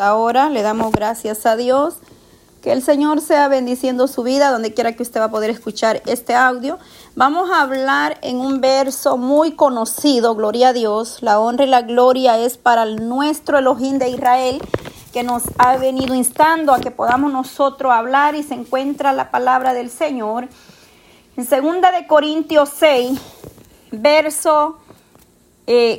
Ahora le damos gracias a Dios. Que el Señor sea bendiciendo su vida donde quiera que usted va a poder escuchar este audio. Vamos a hablar en un verso muy conocido, gloria a Dios. La honra y la gloria es para nuestro Elohim de Israel que nos ha venido instando a que podamos nosotros hablar y se encuentra la palabra del Señor. En segunda de Corintios 6, verso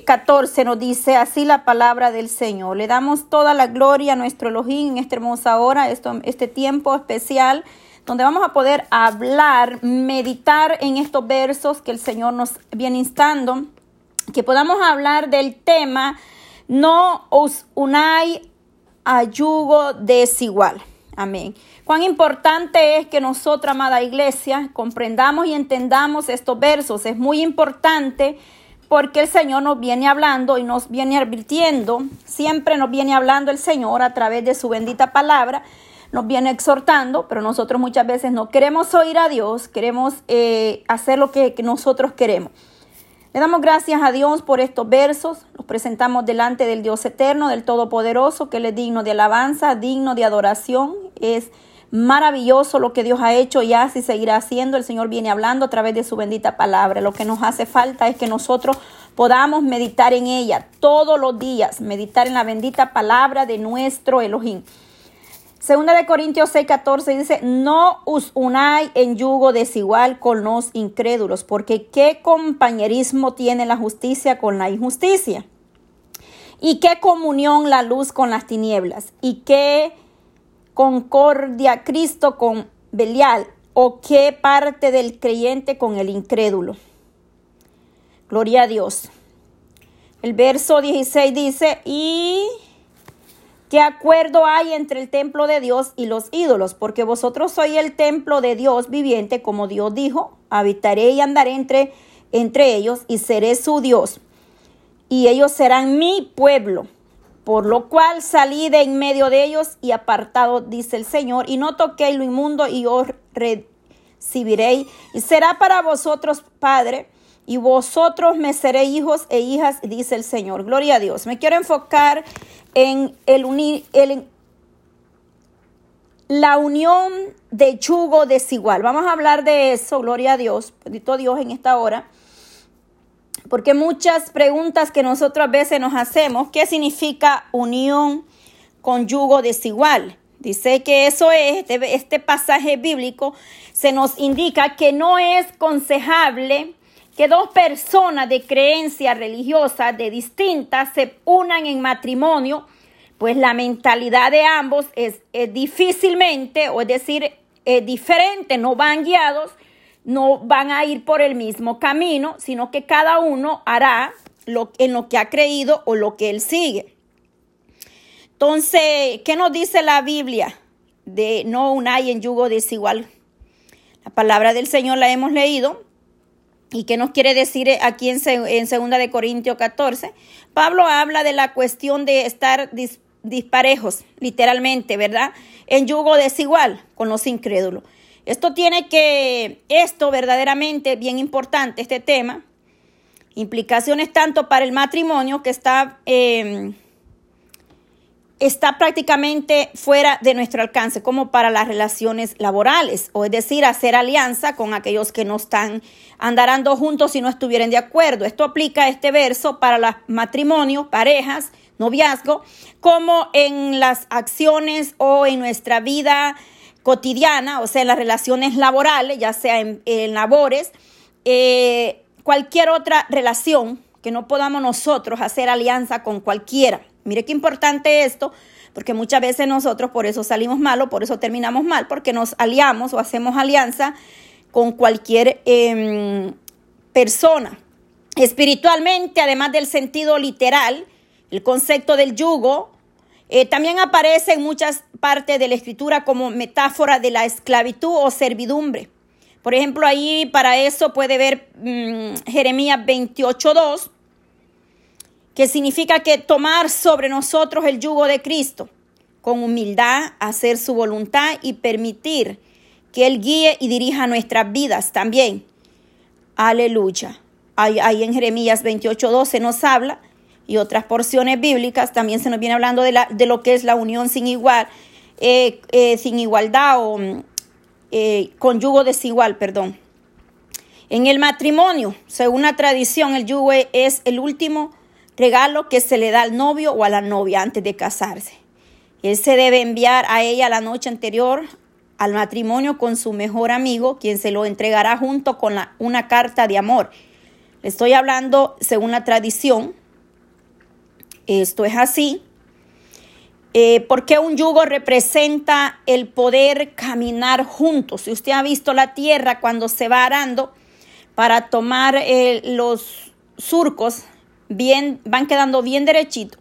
14 eh, nos dice así la palabra del Señor. Le damos toda la gloria a nuestro Elohim en esta hermosa hora, esto, este tiempo especial, donde vamos a poder hablar, meditar en estos versos que el Señor nos viene instando, que podamos hablar del tema no os unai a yugo desigual. Amén. Cuán importante es que nosotros, amada iglesia, comprendamos y entendamos estos versos. Es muy importante porque el Señor nos viene hablando y nos viene advirtiendo, siempre nos viene hablando el Señor a través de su bendita palabra, nos viene exhortando, pero nosotros muchas veces no queremos oír a Dios, queremos eh, hacer lo que, nosotros queremos. Le damos gracias a Dios por estos versos, los presentamos delante del Dios eterno, del Todopoderoso, que Él es digno de alabanza, digno de adoración, es maravilloso lo que Dios ha hecho y hace y seguirá haciendo. El Señor viene hablando a través de su bendita palabra. Lo que nos hace falta es que nosotros podamos meditar en ella todos los días, meditar en la bendita palabra de nuestro Elohim. Segunda de Corintios 6, 14 dice, no os unai en yugo desigual con los incrédulos, porque qué compañerismo tiene la justicia con la injusticia. Y qué comunión la luz con las tinieblas. Y qué concordia Cristo con Belial o qué parte del creyente con el incrédulo. Gloria a Dios. El verso 16 dice, y ¿qué acuerdo hay entre el templo de Dios y los ídolos? Porque vosotros sois el templo de Dios viviente, como Dios dijo, habitaré y andaré entre, entre ellos y seré su Dios. Y ellos serán mi pueblo por lo cual salí de en medio de ellos y apartado, dice el Señor, y no toquéis lo inmundo y os recibiréis. Y será para vosotros Padre, y vosotros me seréis hijos e hijas, dice el Señor. Gloria a Dios. Me quiero enfocar en el, unir, el la unión de yugo desigual. Vamos a hablar de eso, gloria a Dios, bendito Dios en esta hora. Porque muchas preguntas que nosotros a veces nos hacemos, ¿qué significa unión con yugo desigual? Dice que eso es, este, este pasaje bíblico se nos indica que no es consejable que dos personas de creencia religiosa de distintas se unan en matrimonio, pues la mentalidad de ambos es, difícilmente, o es decir, es diferente, no van guiados no van a ir por el mismo camino, sino que cada uno hará lo, en lo que ha creído o lo que él sigue. Entonces, ¿qué nos dice la Biblia de no unai en yugo desigual? La palabra del Señor la hemos leído. ¿Y qué nos quiere decir aquí en, en 2 de Corintios 14? Pablo habla de la cuestión de estar disparejos, literalmente, ¿verdad? En yugo desigual con los incrédulos. Esto tiene que, esto verdaderamente bien importante, este tema, implicaciones tanto para el matrimonio que está, em, está prácticamente fuera de nuestro alcance, como para las relaciones laborales, o es decir, hacer alianza con aquellos que no están andarando juntos si no estuvieran de acuerdo. Esto aplica este verso para los matrimonios, parejas, noviazgo, como en las acciones o en nuestra vida cotidiana, o sea, en las relaciones laborales, ya sea en, labores, eh, cualquier otra relación que no podamos nosotros hacer alianza con cualquiera. Mire qué importante esto, porque muchas veces nosotros por eso salimos mal por eso terminamos mal, porque nos aliamos o hacemos alianza con cualquier em, persona. Espiritualmente, además del sentido literal, el concepto del yugo eh, también aparece en muchas partes de la escritura como metáfora de la esclavitud o servidumbre. Por ejemplo, ahí para eso puede ver mm, Jeremías 28.2, que significa que tomar sobre nosotros el yugo de Cristo, con humildad, hacer su voluntad y permitir que Él guíe y dirija nuestras vidas también. Aleluya. Ahí, ahí en Jeremías 28.12 nos habla y otras porciones bíblicas, también se nos viene hablando de, la, de lo que es la unión sin igual, eh, eh, sin igualdad o eh, con yugo desigual, perdón. En el matrimonio, según la tradición, el yugo es el último regalo que se le da al novio o a la novia antes de casarse. Él se debe enviar a ella la noche anterior al matrimonio con su mejor amigo, quien se lo entregará junto con una carta de amor. Le estoy hablando según la tradición. Esto es así. Eh, porque un yugo representa el poder caminar juntos. Si usted ha visto la tierra cuando se va arando para tomar eh, los surcos, bien, van quedando bien derechitos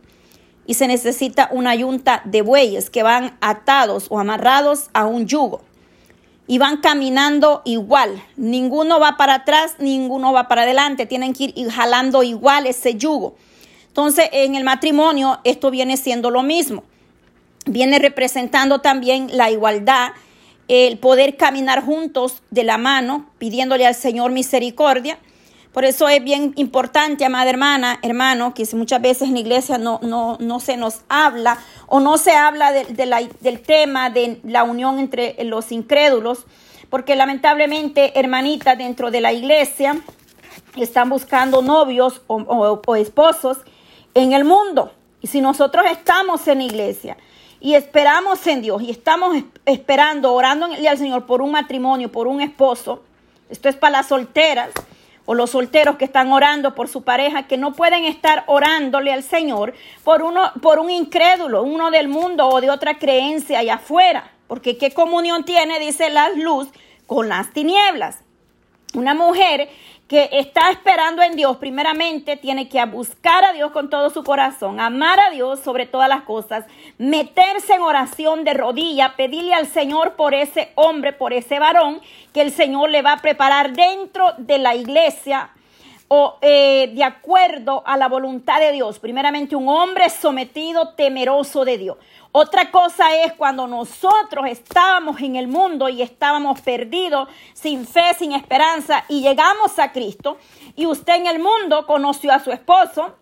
y se necesita una yunta de bueyes que van atados o amarrados a un yugo y van caminando igual. Ninguno va para atrás, ninguno va para adelante. Tienen que ir jalando igual ese yugo. Entonces, en el matrimonio esto viene siendo lo mismo. Viene representando también la igualdad, el poder caminar juntos de la mano, pidiéndole al Señor misericordia por eso es bien importante, amada hermana, hermano, que muchas veces en la iglesia no, no, no se nos habla o no se habla del tema de la unión entre los incrédulos, porque lamentablemente, hermanita, dentro de la iglesia están buscando novios o, esposos en el mundo. Y si nosotros estamos en la iglesia y esperamos en Dios y estamos esperando, orando al Señor por un matrimonio, por un esposo, esto es para las solteras, o los solteros que están orando por su pareja, que no pueden estar orándole al Señor por, uno, por un incrédulo, uno del mundo o de otra creencia allá afuera. Porque qué comunión tiene, dice la luz, con las tinieblas. Una mujer que está esperando en Dios, primeramente tiene que buscar a Dios con todo su corazón, amar a Dios sobre todas las cosas, meterse en oración de rodilla, pedirle al Señor por ese hombre, por ese varón, que el Señor le va a preparar dentro de la iglesia o eh, de acuerdo a la voluntad de Dios. Primeramente, un hombre sometido, temeroso de Dios. Otra cosa es cuando nosotros estábamos en el mundo y estábamos perdidos, sin fe, sin esperanza, y llegamos a Cristo, y usted en el mundo conoció a su esposo.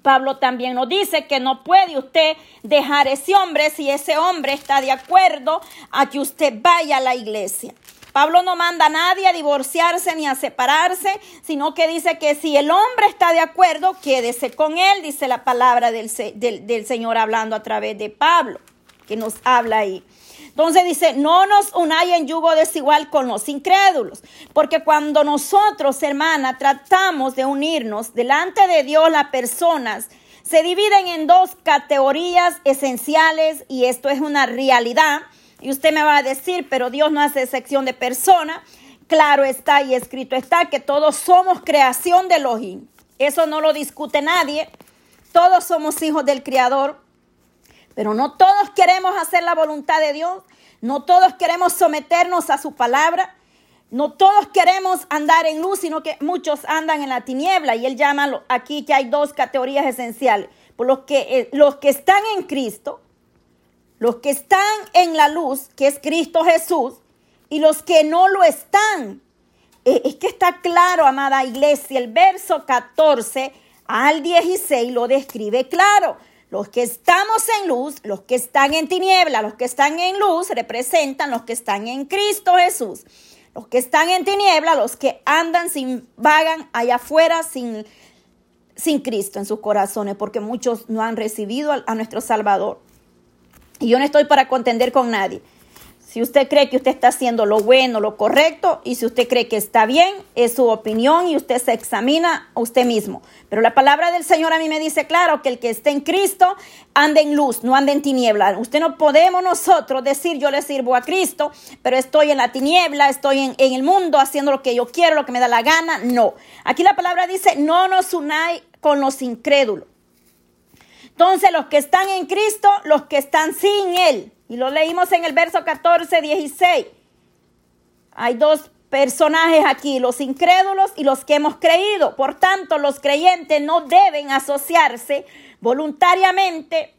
Pablo también nos dice que no puede usted dejar ese hombre si ese hombre está de acuerdo a que usted vaya a la iglesia. Pablo no manda a nadie a divorciarse ni a separarse, sino que dice que si el hombre está de acuerdo, quédese con él, dice la palabra del, del, Señor hablando a través de Pablo, que nos habla ahí. Entonces dice, no nos unáis en yugo desigual con los incrédulos, porque cuando nosotros, hermana, tratamos de unirnos delante de Dios, las personas se dividen en dos categorías esenciales y esto es una realidad. Y usted me va a decir, pero Dios no hace excepción de persona. Claro está y escrito está que todos somos creación de Elohim. Eso no lo discute nadie. Todos somos hijos del Creador. Pero no todos queremos hacer la voluntad de Dios. No todos queremos someternos a su palabra. No todos queremos andar en luz, sino que muchos andan en la tiniebla. Y él llama aquí que hay dos categorías esenciales. Por los que, eh, los que están en Cristo los que están en la luz, que es Cristo Jesús, y los que no lo están. Eh, es que está claro, amada iglesia, el verso 14 al 16 lo describe claro. Los que estamos en luz, los que están en tiniebla, los que están en luz representan los que están en Cristo Jesús. Los que están en tiniebla, los que andan sin, vagan allá afuera sin, sin Cristo en sus corazones, porque muchos no han recibido a nuestro Salvador. Y yo no estoy para contender con nadie. Si usted cree que usted está haciendo lo bueno, lo correcto, y si usted cree que está bien, es su opinión y usted se examina a usted mismo. Pero la palabra del Señor a mí me dice claro que el que esté en Cristo ande en luz, no ande en tiniebla. Usted no podemos nosotros decir yo le sirvo a Cristo, pero estoy en la tiniebla, estoy en, en el mundo haciendo lo que yo quiero, lo que me da la gana. No. Aquí la palabra dice, no nos unáis con los incrédulos. Entonces los que están en Cristo, los que están sin Él. Y lo leímos en el verso 14, 16. Hay dos personajes aquí, los incrédulos y los que hemos creído. Por tanto, los creyentes no deben asociarse voluntariamente,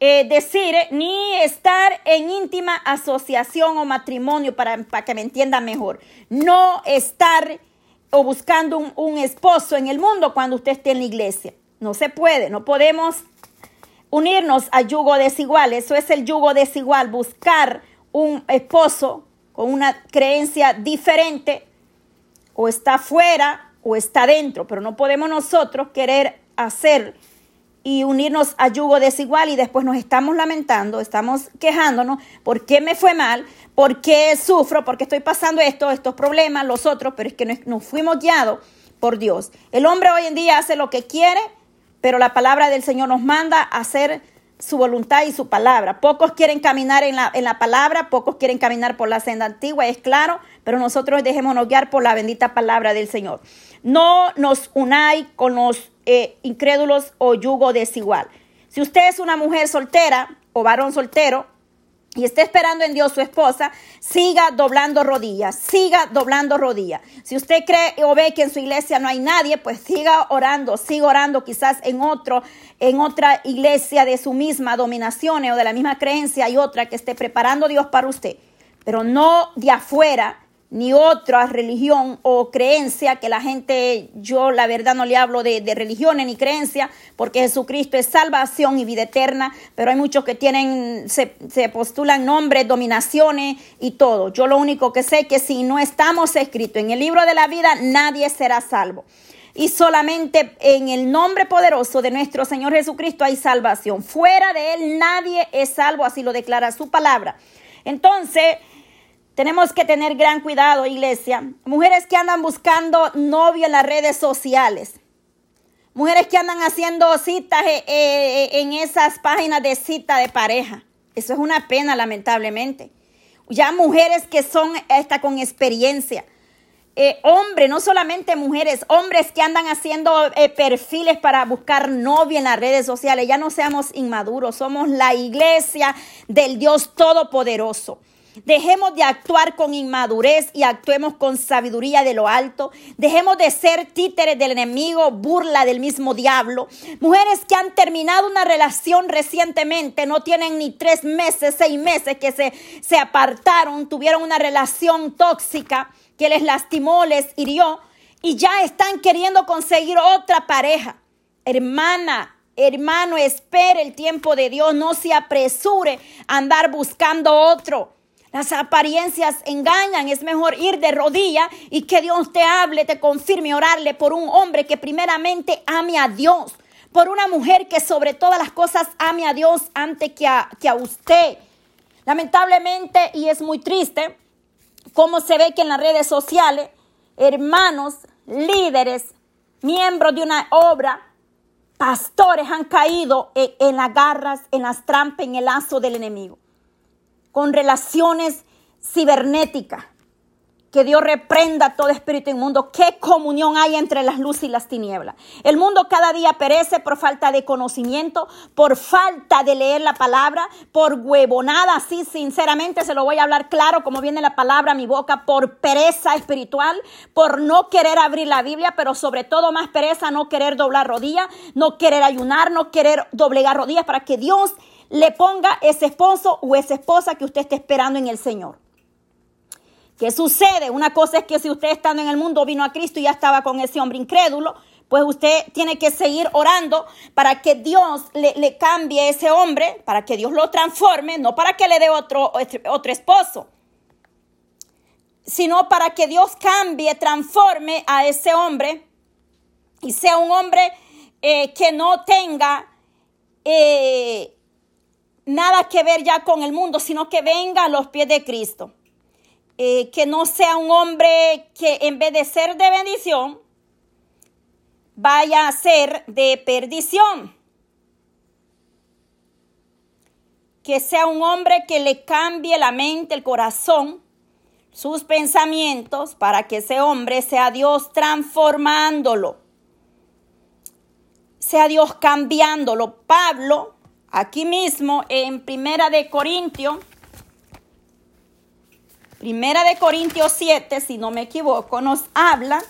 eh, decir, ni estar en íntima asociación o matrimonio, para, para que me entiendan mejor. No estar o buscando un esposo en el mundo cuando usted esté en la iglesia. No se puede, no podemos unirnos a yugo desigual. Eso es el yugo desigual, buscar un esposo con una creencia diferente o está fuera o está dentro, pero no podemos nosotros querer hacer y unirnos a yugo desigual y después nos estamos lamentando, estamos quejándonos, ¿por qué me fue mal? ¿Por qué sufro? ¿Por qué estoy pasando esto, estos problemas, los otros? Pero es que nos fuimos guiados por Dios. El hombre hoy en día hace lo que quiere, pero la palabra del Señor nos manda a hacer su voluntad y su palabra. Pocos quieren caminar en la, en la palabra, pocos quieren caminar por la senda antigua, es claro, pero nosotros dejémonos guiar por la bendita palabra del Señor. No nos unáis con los eh, incrédulos o yugo desigual. Si usted es una mujer soltera o varón soltero, y está esperando en Dios su esposa, siga doblando rodillas, siga doblando rodillas. Si usted cree o ve que en su iglesia no hay nadie, pues siga orando, siga orando quizás en otro, en otra iglesia de su misma dominación o de la misma creencia hay otra que esté preparando Dios para usted, pero no de afuera ni otra religión o creencia que la gente, yo la verdad no le hablo de, religiones ni creencia, porque Jesucristo es salvación y vida eterna, pero hay muchos que tienen, se, se postulan nombres, dominaciones y todo. Yo lo único que sé es que si no estamos escritos en el libro de la vida, nadie será salvo. Y solamente en el nombre poderoso de nuestro Señor Jesucristo hay salvación. Fuera de Él nadie es salvo, así lo declara su palabra. Entonces, tenemos que tener gran cuidado, iglesia. Mujeres que andan buscando novio en las redes sociales. Mujeres que andan haciendo citas eh, eh, en esas páginas de cita de pareja. Eso es una pena, lamentablemente. Ya mujeres que son hasta con experiencia. Eh, hombres, no solamente mujeres, hombres que andan haciendo perfiles para buscar novia en las redes sociales. Ya no seamos inmaduros, somos la iglesia del Dios Todopoderoso. Dejemos de actuar con inmadurez y actuemos con sabiduría de lo alto. Dejemos de ser títeres del enemigo, burla del mismo diablo. Mujeres que han terminado una relación recientemente, no tienen ni tres meses, seis meses que se, se apartaron, tuvieron una relación tóxica que les lastimó, les hirió y ya están queriendo conseguir otra pareja. Hermana, hermano, espere el tiempo de Dios, no se apresure a andar buscando otro. Las apariencias engañan. Es mejor ir de rodilla y que Dios te hable, te confirme, orarle por un hombre que primeramente ame a Dios. Por una mujer que sobre todas las cosas ame a Dios antes que a, que a usted. Lamentablemente, y es muy triste, cómo se ve que en las redes sociales, hermanos, líderes, miembros de una obra, pastores han caído en, en, las garras, en las trampas, en el lazo del enemigo con relaciones cibernéticas. Que Dios reprenda todo espíritu inmundo. ¿Qué comunión hay entre las luces y las tinieblas? El mundo cada día perece por falta de conocimiento, por falta de leer la palabra, por huevonada, así sinceramente se lo voy a hablar claro como viene la palabra a mi boca, por pereza espiritual, por no querer abrir la Biblia, pero sobre todo más pereza, no querer doblar rodillas, no querer ayunar, no querer doblegar rodillas para que Dios le ponga ese esposo o esa esposa que usted esté esperando en el Señor. ¿Qué sucede? Una cosa es que si usted estando en el mundo vino a Cristo y ya estaba con ese hombre incrédulo, pues usted tiene que seguir orando para que Dios le, cambie ese hombre, para que Dios lo transforme, no para que le dé otro, otro esposo, sino para que Dios cambie, transforme a ese hombre y sea un hombre eh, que no tenga eh, nada que ver ya con el mundo, sino que venga a los pies de Cristo. Eh, que no sea un hombre que en vez de ser de bendición, vaya a ser de perdición. Que sea un hombre que le cambie la mente, el corazón, sus pensamientos, para que ese hombre sea Dios transformándolo. Sea Dios cambiándolo. Pablo Aquí mismo en Primera de Corintios, Primera de Corintios 7, si no me equivoco, nos habla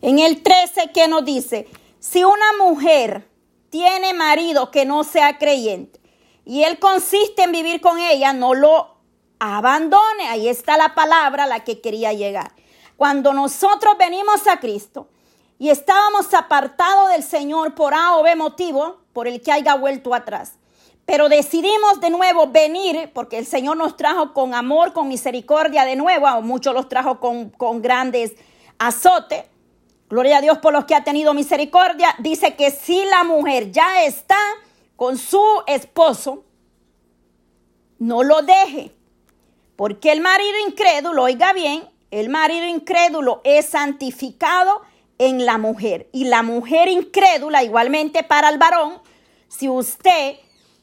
en el 13 que nos dice, si una mujer tiene marido que no sea creyente y él consiste en vivir con ella, no lo abandone. Ahí está la palabra a la que quería llegar. Cuando nosotros venimos a Cristo, y estábamos apartados del Señor por A o B motivo por el que haya vuelto atrás. Pero decidimos de nuevo venir porque el Señor nos trajo con amor, con misericordia de nuevo, a muchos los trajo con, con grandes azotes. Gloria a Dios por los que ha tenido misericordia. Dice que si la mujer ya está con su esposo, no lo deje. Porque el marido incrédulo, oiga bien, el marido incrédulo es santificado en la mujer. Y la mujer incrédula, igualmente para el varón, si usted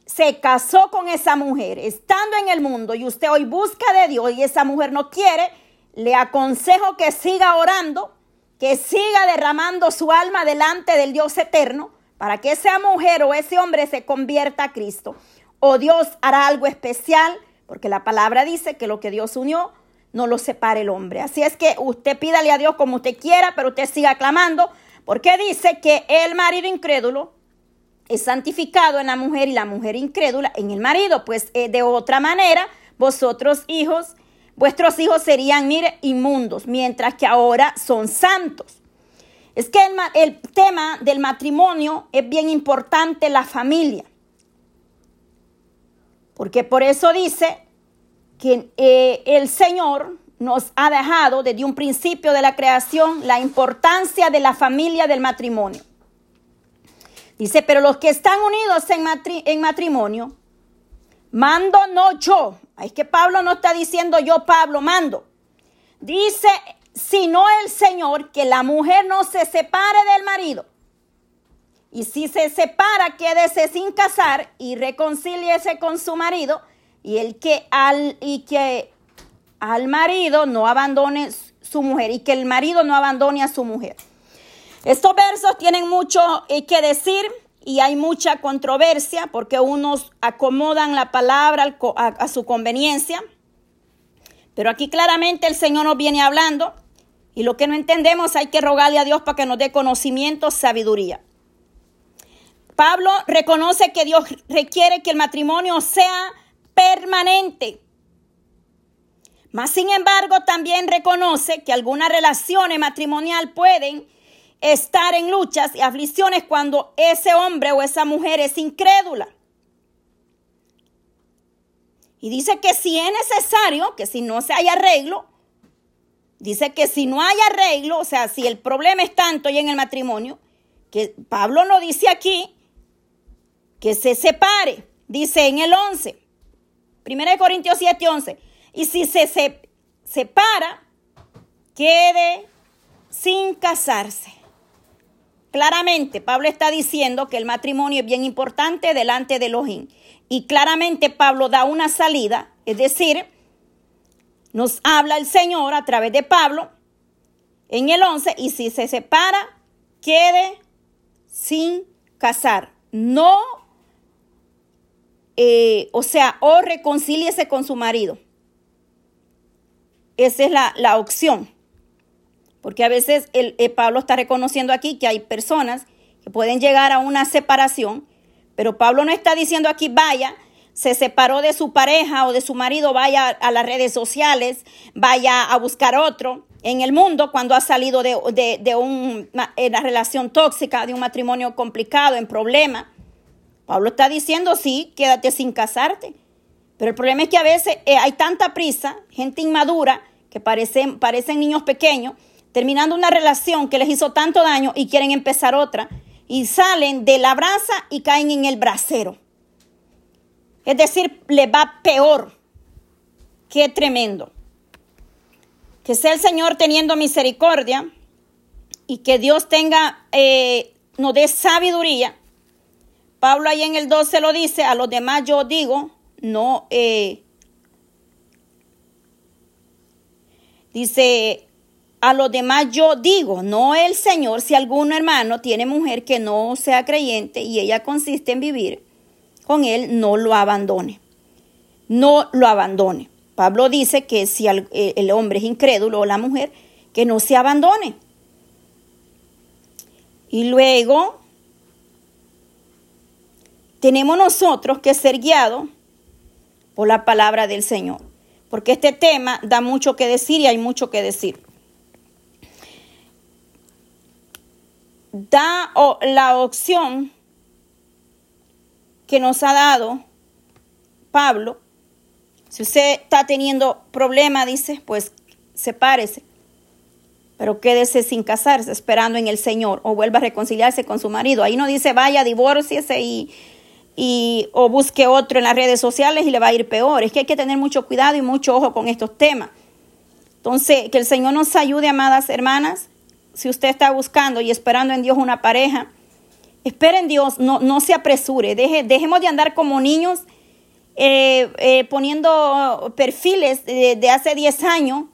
se casó con esa mujer estando en el mundo y usted hoy busca de Dios y esa mujer no quiere, le aconsejo que siga orando, que siga derramando su alma delante del Dios eterno para que esa mujer o ese hombre se convierta a Cristo. O Dios hará algo especial, porque la palabra dice que lo que Dios unió, no lo separe el hombre. Así es que usted pídale a Dios como usted quiera, pero usted siga clamando, porque dice que el marido incrédulo es santificado en la mujer y la mujer incrédula en el marido. Pues eh, de otra manera, vosotros hijos, vuestros hijos serían, inmundos, mientras que ahora son santos. Es que el tema del matrimonio es bien importante, la familia. Porque por eso dice que eh, el Señor nos ha dejado desde un principio de la creación la importancia de la familia del matrimonio. Dice, pero los que están unidos en, en matrimonio, mando no yo. Es que Pablo no está diciendo yo, Pablo, mando. Dice, sino el Señor, que la mujer no se separe del marido. Y si se separa, quédese sin casar y reconcíliese con su marido y el que al y que al marido no abandone su mujer y que el marido no abandone a su mujer. Estos versos tienen mucho eh, que decir y hay mucha controversia porque unos acomodan la palabra a, su conveniencia. Pero aquí claramente el Señor nos viene hablando y lo que no entendemos hay que rogarle a Dios para que nos dé conocimiento, sabiduría. Pablo reconoce que Dios requiere que el matrimonio sea permanente. Mas, sin embargo, también reconoce que algunas relaciones matrimoniales pueden estar en luchas y aflicciones cuando ese hombre o esa mujer es incrédula. Y dice que si es necesario, que si no se hay arreglo, dice que si no hay arreglo, o sea, si el problema es tanto y en el matrimonio, que Pablo lo dice aquí, que se separe, dice en el 11. 1 Corintios 7, 11. Y si se, separa, quede sin casarse. Claramente, Pablo está diciendo que el matrimonio es bien importante delante de Elohim. Y claramente Pablo da una salida, es decir, nos habla el Señor a través de Pablo en el 11, y si se separa, quede sin casar. No eh, o sea, o reconcíliese con su marido. Esa es la, opción. Porque a veces el, eh, Pablo está reconociendo aquí que hay personas que pueden llegar a una separación, pero Pablo no está diciendo aquí, vaya, se separó de su pareja o de su marido, vaya a las redes sociales, vaya a buscar otro en el mundo cuando ha salido de, de, una relación tóxica, de un matrimonio complicado, en problema. Pablo está diciendo, sí, quédate sin casarte. Pero el problema es que a veces eh, hay tanta prisa, gente inmadura, que parecen, parecen niños pequeños, terminando una relación que les hizo tanto daño y quieren empezar otra, y salen de la brasa y caen en el brasero. Es decir, le va peor. Qué tremendo. Que sea el Señor teniendo misericordia y que Dios tenga, eh, nos dé sabiduría Pablo ahí en el 12 lo dice, a los demás yo digo, no, eh, dice, a los demás yo digo, no el Señor, si algún hermano tiene mujer que no sea creyente y ella consiste en vivir con él, no lo abandone. No lo abandone. Pablo dice que si el hombre es incrédulo o la mujer, que no se abandone. Y luego tenemos nosotros que ser guiados por la palabra del Señor. Porque este tema da mucho que decir y hay mucho que decir. da la opción que nos ha dado Pablo. Si usted está teniendo problema, dice, pues sepárese. Pero quédese sin casarse, esperando en el Señor, o vuelva a reconciliarse con su marido. Ahí no dice vaya, divórciese y, y, o busque otro en las redes sociales y le va a ir peor. Es que hay que tener mucho cuidado y mucho ojo con estos temas. Entonces, que el Señor nos ayude, amadas hermanas. Si usted está buscando y esperando en Dios una pareja, espere en Dios, no, no se apresure. Deje, dejemos de andar como niños eh, eh, poniendo perfiles de, hace 10 años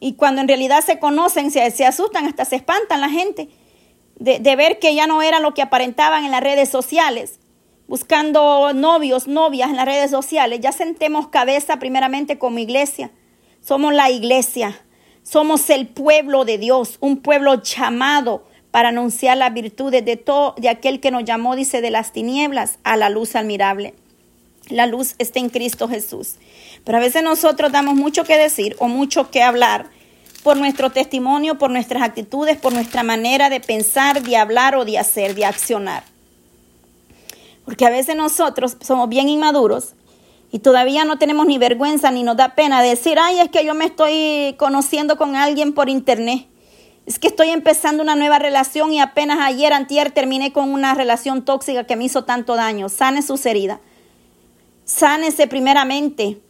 y cuando en realidad se conocen, se, se asustan, hasta se espantan la gente de, de ver que ya no era lo que aparentaban en las redes sociales buscando novios, novias en las redes sociales. Ya sentemos cabeza primeramente como iglesia. Somos la iglesia. Somos el pueblo de Dios, un pueblo llamado para anunciar las virtudes de todo, de aquel que nos llamó, dice, de las tinieblas a la luz admirable. La luz está en Cristo Jesús. Pero a veces nosotros damos mucho que decir o mucho que hablar por nuestro testimonio, por nuestras actitudes, por nuestra manera de pensar, de hablar o de hacer, de accionar. Porque a veces nosotros somos bien inmaduros y todavía no tenemos ni vergüenza ni nos da pena decir, ay, es que yo me estoy conociendo con alguien por internet. Es que estoy empezando una nueva relación y apenas ayer, antier, terminé con una relación tóxica que me hizo tanto daño. Sane sus heridas. Sánese primeramente.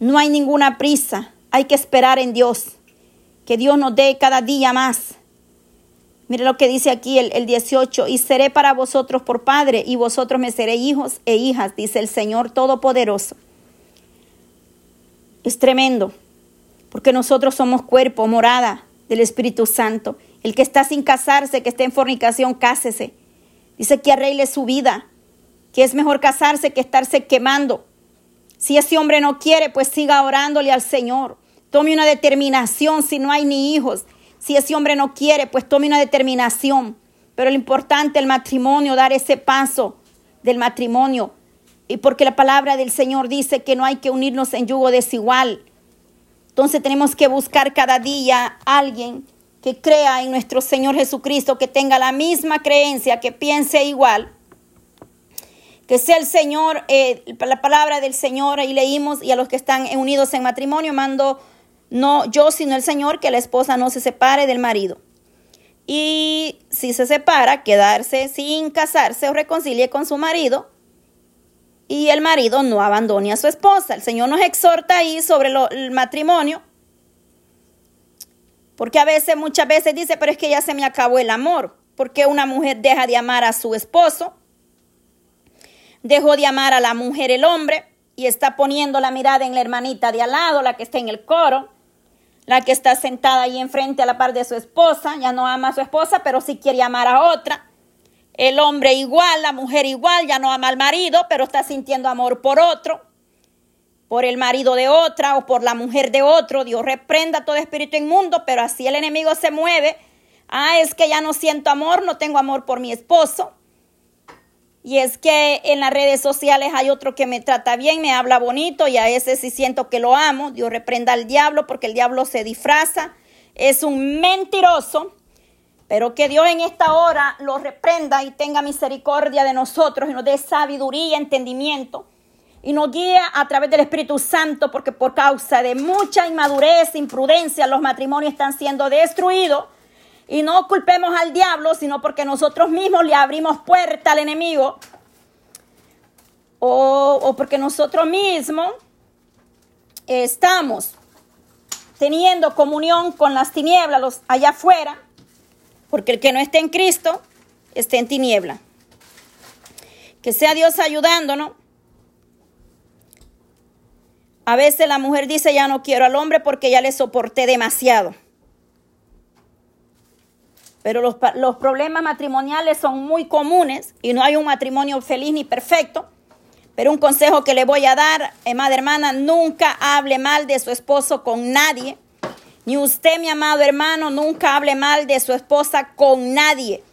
No hay ninguna prisa. Hay que esperar en Dios. Que Dios nos dé cada día más. Mire lo que dice aquí el, el 18, y seré para vosotros por padre, y vosotros me seréis hijos e hijas, dice el Señor Todopoderoso. Es tremendo, porque nosotros somos cuerpo, morada del Espíritu Santo. El que está sin casarse, que esté en fornicación, cásese. Dice que arregle su vida, que es mejor casarse que estarse quemando. Si ese hombre no quiere, pues siga orándole al Señor. Tome una determinación si no hay ni hijos. Si ese hombre no quiere, pues tome una determinación. Pero lo importante, el matrimonio, dar ese paso del matrimonio. Y porque la palabra del Señor dice que no hay que unirnos en yugo desigual. Entonces tenemos que buscar cada día a alguien que crea en nuestro Señor Jesucristo, que tenga la misma creencia, que piense igual. Que sea el Señor, eh, la palabra del Señor, y leímos, y a los que están unidos en matrimonio, mando no yo, sino el Señor, que la esposa no se separe del marido. Y si se separa, quedarse sin casarse o reconcilie con su marido. Y el marido no abandone a su esposa. El Señor nos exhorta ahí sobre el matrimonio. Porque a veces, muchas veces dice, pero es que ya se me acabó el amor. Porque una mujer deja de amar a su esposo. Dejó de amar a la mujer el hombre. Y está poniendo la mirada en la hermanita de al lado, la que está en el coro la que está sentada ahí enfrente a la par de su esposa, ya no ama a su esposa, pero sí quiere amar a otra. El hombre igual, la mujer igual, ya no ama al marido, pero está sintiendo amor por otro, por el marido de otra o por la mujer de otro. Dios reprenda todo espíritu inmundo, pero así el enemigo se mueve. Ah, es que ya no siento amor, no tengo amor por mi esposo. Y es que en las redes sociales hay otro que me trata bien, me habla bonito y a ese sí siento que lo amo. Dios reprenda al diablo porque el diablo se disfraza. Es un mentiroso. Pero que Dios en esta hora lo reprenda y tenga misericordia de nosotros y nos dé sabiduría, entendimiento y nos guíe a través del Espíritu Santo porque por causa de mucha inmadurez, imprudencia, los matrimonios están siendo destruidos y no culpemos al diablo, sino porque nosotros mismos le abrimos puerta al enemigo. O, porque nosotros mismos estamos teniendo comunión con las tinieblas los allá afuera. Porque el que no esté en Cristo está en tiniebla. Que sea Dios ayudándonos. A veces la mujer dice, ya no quiero al hombre porque ya le soporté demasiado. Pero los, los problemas matrimoniales son muy comunes y no hay un matrimonio feliz ni perfecto. Pero un consejo que le voy a dar, eh, madre hermana, nunca hable mal de su esposo con nadie. Ni usted, mi amado hermano, nunca hable mal de su esposa con nadie.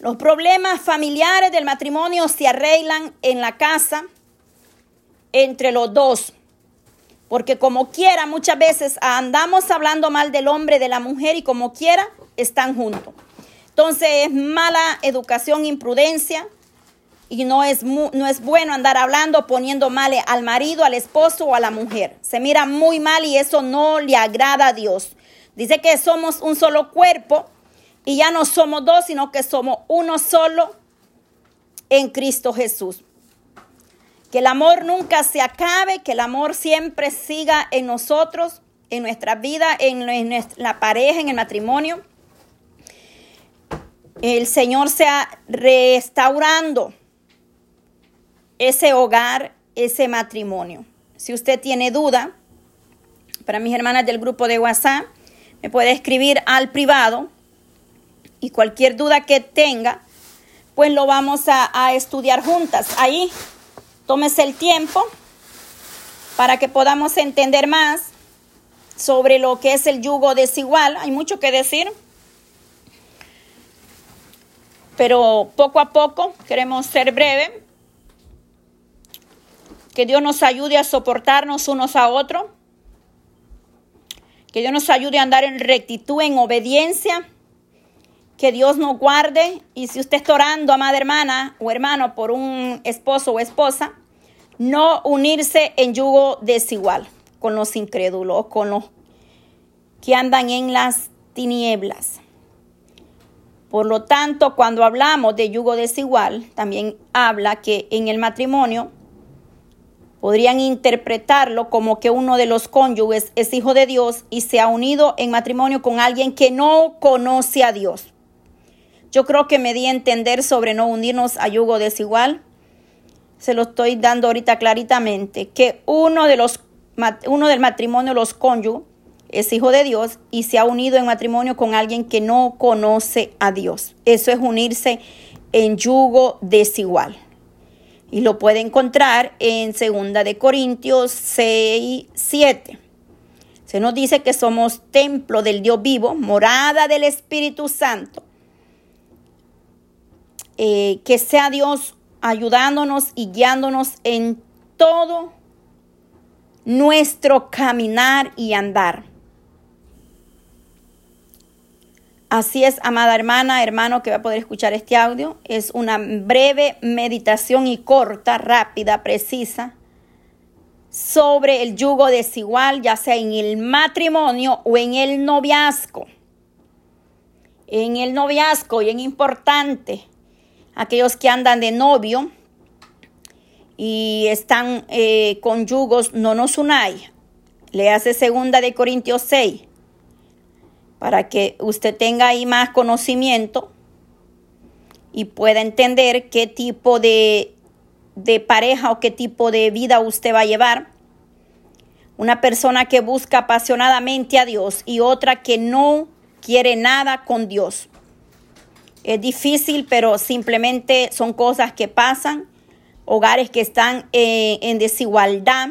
Los problemas familiares del matrimonio se arreglan en la casa entre los dos. Porque como quiera, muchas veces andamos hablando mal del hombre, de la mujer y como quiera, están juntos. Entonces es mala educación, imprudencia. Y no es, no es bueno andar hablando, poniendo mal al marido, al esposo o a la mujer. Se mira muy mal y eso no le agrada a Dios. Dice que somos un solo cuerpo y ya no somos dos, sino que somos uno solo en Cristo Jesús. Que el amor nunca se acabe, que el amor siempre siga en nosotros, en nuestra vida, en, la pareja, en el matrimonio. El Señor sea restaurando ese hogar, ese matrimonio. Si usted tiene duda, para mis hermanas del grupo de WhatsApp, me puede escribir al privado y cualquier duda que tenga, pues lo vamos a, estudiar juntas. Ahí, tómese el tiempo para que podamos entender más sobre lo que es el yugo desigual. Hay mucho que decir, pero poco a poco queremos ser breve que Dios nos ayude a soportarnos unos a otros. Que Dios nos ayude a andar en rectitud, en obediencia. Que Dios nos guarde. Y si usted está orando, amada hermana o hermano, por un esposo o esposa, no unirse en yugo desigual con los incrédulos, con los que andan en las tinieblas. Por lo tanto, cuando hablamos de yugo desigual, también habla que en el matrimonio podrían interpretarlo como que uno de los cónyuges es hijo de Dios y se ha unido en matrimonio con alguien que no conoce a Dios. Yo creo que me di a entender sobre no unirnos a yugo desigual. Se lo estoy dando ahorita claritamente, que uno, de los, uno del matrimonio los cónyuges es hijo de Dios y se ha unido en matrimonio con alguien que no conoce a Dios. Eso es unirse en yugo desigual y lo puede encontrar en 2 de Corintios 6, 7. Se nos dice que somos templo del Dios vivo, morada del Espíritu Santo. Eh, que sea Dios ayudándonos y guiándonos en todo nuestro caminar y andar. Así es, amada hermana, hermano que va a poder escuchar este audio. Es una breve meditación y corta, rápida, precisa sobre el yugo desigual, ya sea en el matrimonio o en el noviazgo. En el noviazgo, y es importante, aquellos que andan de novio y están eh, con yugos, no nos unáis. Le hace segunda de Corintios 6 para que usted tenga ahí más conocimiento y pueda entender qué tipo de, de pareja o qué tipo de vida usted va a llevar. Una persona que busca apasionadamente a Dios y otra que no quiere nada con Dios. Es difícil, pero simplemente son cosas que pasan. Hogares que están eh, en desigualdad,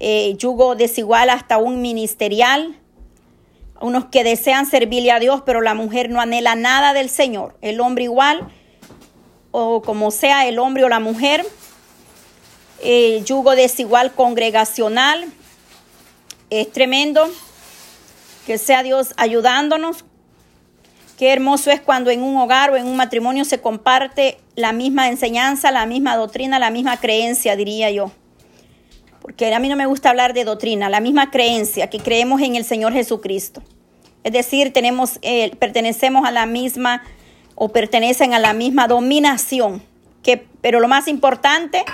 eh, yugo desigual hasta un ministerial, unos que desean servirle a Dios, pero la mujer no anhela nada del Señor. El hombre igual, o como sea el hombre o la mujer, eh, yugo desigual congregacional, es tremendo. Que sea Dios ayudándonos. Qué hermoso es cuando en un hogar o en un matrimonio se comparte la misma enseñanza, la misma doctrina, la misma creencia, diría yo. Porque a mí no me gusta hablar de doctrina, la misma creencia que creemos en el Señor Jesucristo. Es decir, tenemos, eh, pertenecemos a la misma o pertenecen a la misma dominación. Que, pero lo más importante,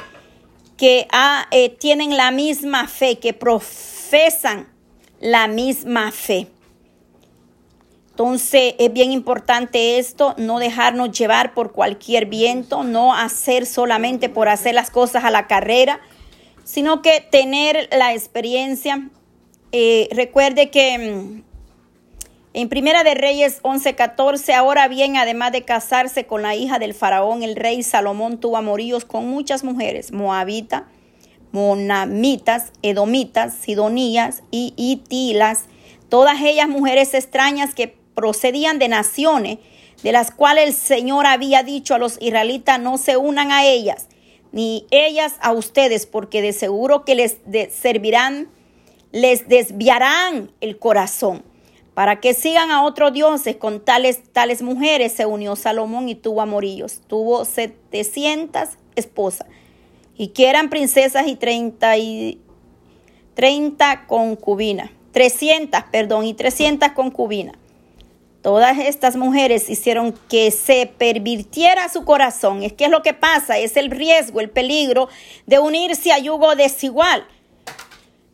que ah, eh, tienen la misma fe, que profesan la misma fe. Entonces es bien importante esto, no dejarnos llevar por cualquier viento, no hacer solamente por hacer las cosas a la carrera, sino que tener la experiencia. Eh, recuerde que mm, en Primera de Reyes 11:14, ahora bien, además de casarse con la hija del faraón, el rey Salomón tuvo amoríos con muchas mujeres, moabitas, monamitas, edomitas, sidonías y itilas, todas ellas mujeres extrañas que procedían de naciones de las cuales el Señor había dicho a los israelitas no se unan a ellas, ni ellas a ustedes, porque de seguro que les servirán, les desviarán el corazón para que sigan a otros dioses con tales, tales mujeres, se unió Salomón y tuvo amorillos. Tuvo 700 esposas y que eran princesas y 30, y 30 concubinas. 300, perdón, y 300 concubinas. Todas estas mujeres hicieron que se pervirtiera su corazón. Es que es lo que pasa, es el riesgo, el peligro de unirse a yugo desigual.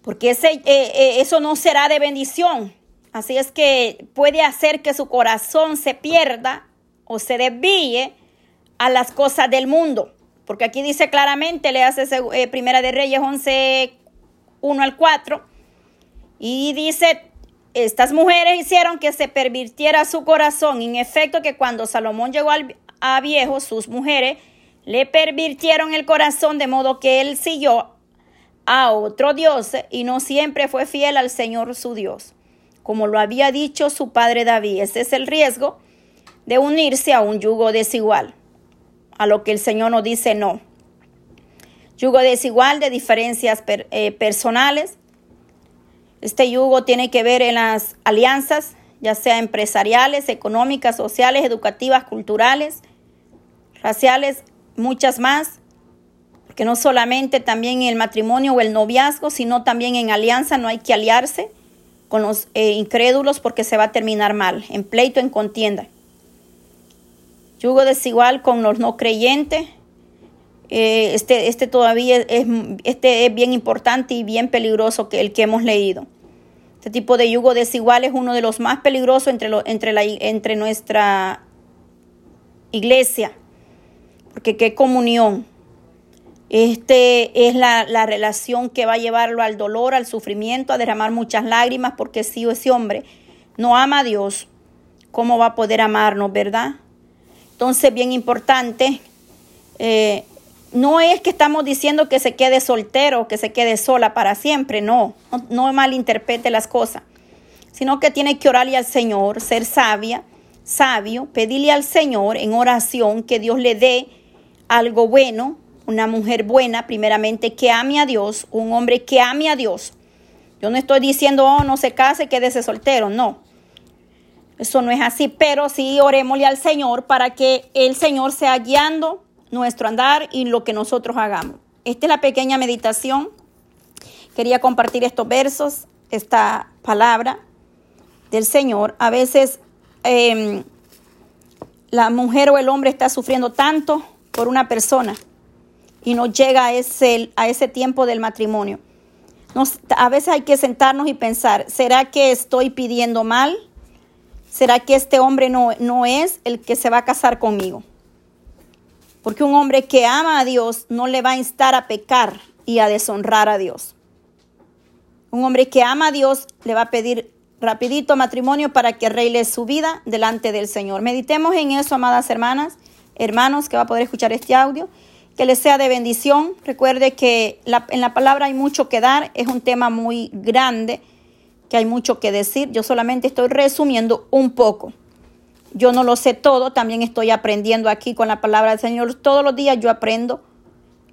Porque ese, eh, eh, eso no será de bendición. Así es que puede hacer que su corazón se pierda o se desvíe a las cosas del mundo. Porque aquí dice claramente, le hace eh, Primera de Reyes 11, 1 al 4. Y dice, estas mujeres hicieron que se pervirtiera su corazón. En efecto, que cuando Salomón llegó a viejo, sus mujeres le pervirtieron el corazón de modo que él siguió a otro Dios y no siempre fue fiel al Señor su Dios como lo había dicho su padre David. Ese es el riesgo de unirse a un yugo desigual, a lo que el Señor nos dice no. Yugo desigual de diferencias eh, personales. Este yugo tiene que ver en las alianzas, ya sea empresariales, económicas, sociales, educativas, culturales, raciales, muchas más. Porque no solamente también en el matrimonio o el noviazgo, sino también en alianza no hay que aliarse con los eh, incrédulos porque se va a terminar mal, en pleito, en contienda. Yugo desigual con los no creyentes. Eh, este, este todavía es, este es bien importante y bien peligroso que el que hemos leído. Este tipo de yugo desigual es uno de los más peligrosos entre, entre, la, entre nuestra iglesia. Porque qué comunión. Este es la, relación que va a llevarlo al dolor, al sufrimiento, a derramar muchas lágrimas, porque si ese hombre no ama a Dios, ¿cómo va a poder amarnos, verdad? Entonces, bien importante, eh, no es que estamos diciendo que se quede soltero, que se quede sola para siempre, no, no, no malinterprete las cosas, sino que tiene que orarle al Señor, ser sabia, sabio, pedirle al Señor en oración que Dios le dé algo bueno, una mujer buena, primeramente, que ame a Dios, un hombre que ame a Dios. Yo no estoy diciendo, oh, no se case, quédese soltero, no. Eso no es así, pero sí orémosle al Señor para que el Señor sea guiando nuestro andar y lo que nosotros hagamos. Esta es la pequeña meditación. Quería compartir estos versos, esta palabra del Señor. A veces em, la mujer o el hombre está sufriendo tanto por una persona y no llega a ese, a ese tiempo del matrimonio. a veces hay que sentarnos y pensar, ¿será que estoy pidiendo mal? ¿Será que este hombre no, no es el que se va a casar conmigo? Porque un hombre que ama a Dios no le va a instar a pecar y a deshonrar a Dios. Un hombre que ama a Dios le va a pedir rapidito matrimonio para que arregle su vida delante del Señor. Meditemos en eso, amadas hermanas, hermanos, que va a poder escuchar este audio que les sea de bendición. Recuerde que en la palabra hay mucho que dar, es un tema muy grande, que hay mucho que decir. Yo solamente estoy resumiendo un poco. Yo no lo sé todo, también estoy aprendiendo aquí con la palabra del Señor. Todos los días yo aprendo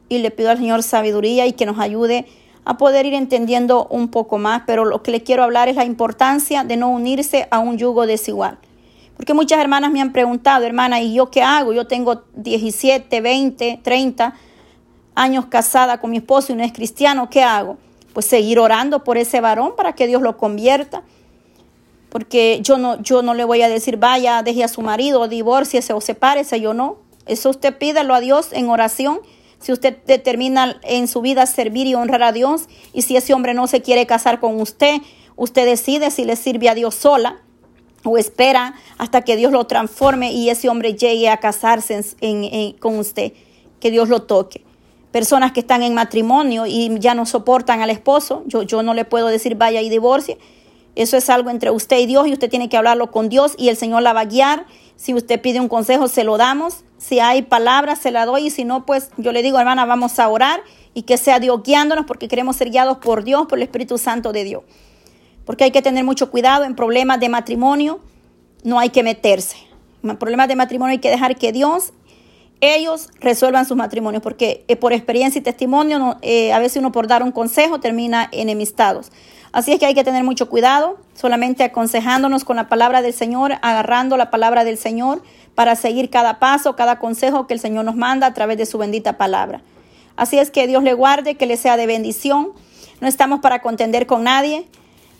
y le pido al Señor sabiduría y que nos ayude a poder ir entendiendo un poco más, pero lo que le quiero hablar es la importancia de no unirse a un yugo desigual. Porque muchas hermanas me han preguntado, hermana, ¿y yo qué hago? Yo tengo 17, 20, 30 años casada con mi esposo y no es cristiano, ¿qué hago? Pues seguir orando por ese varón para que Dios lo convierta. Porque yo no, yo no le voy a decir, vaya, deje a su marido, divórciese o sepárese, yo no. Eso usted pídelo a Dios en oración. Si usted determina en su vida servir y honrar a Dios, y si ese hombre no se quiere casar con usted, usted decide si le sirve a Dios sola o espera hasta que Dios lo transforme y ese hombre llegue a casarse con usted, que Dios lo toque. Personas que están en matrimonio y ya no soportan al esposo, yo, yo no le puedo decir vaya y divorcie. Eso es algo entre usted y Dios y usted tiene que hablarlo con Dios y el Señor la va a guiar. Si usted pide un consejo, se lo damos. Si hay palabras, se la doy. Y si no, pues yo le digo, hermana, vamos a orar y que sea Dios guiándonos porque queremos ser guiados por Dios, por el Espíritu Santo de Dios porque hay que tener mucho cuidado en problemas de matrimonio, no hay que meterse. En problemas de matrimonio hay que dejar que Dios ellos resuelvan sus matrimonios, porque eh, por experiencia y testimonio, eh, a veces uno por dar un consejo termina enemistados. Así es que hay que tener mucho cuidado, solamente aconsejándonos con la palabra del Señor, agarrando la palabra del Señor para seguir cada paso, cada consejo que el Señor nos manda a través de su bendita palabra. Así es que Dios le guarde, que le sea de bendición. No estamos para contender con nadie.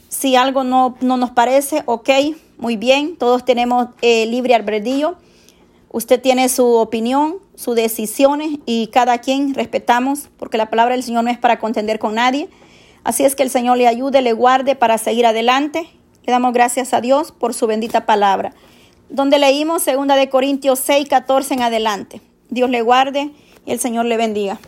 Si algo no, no nos parece, ok, muy bien, todos tenemos eh, libre albedrío. Usted tiene su opinión, sus decisiones y cada quien respetamos, porque la palabra del Señor no es para contender con nadie. Así es que el Señor le ayude, le guarde para seguir adelante. Le damos gracias a Dios por su bendita palabra. Donde leímos 2 de Corintios 6, 14 en adelante. Dios le guarde y el Señor le bendiga.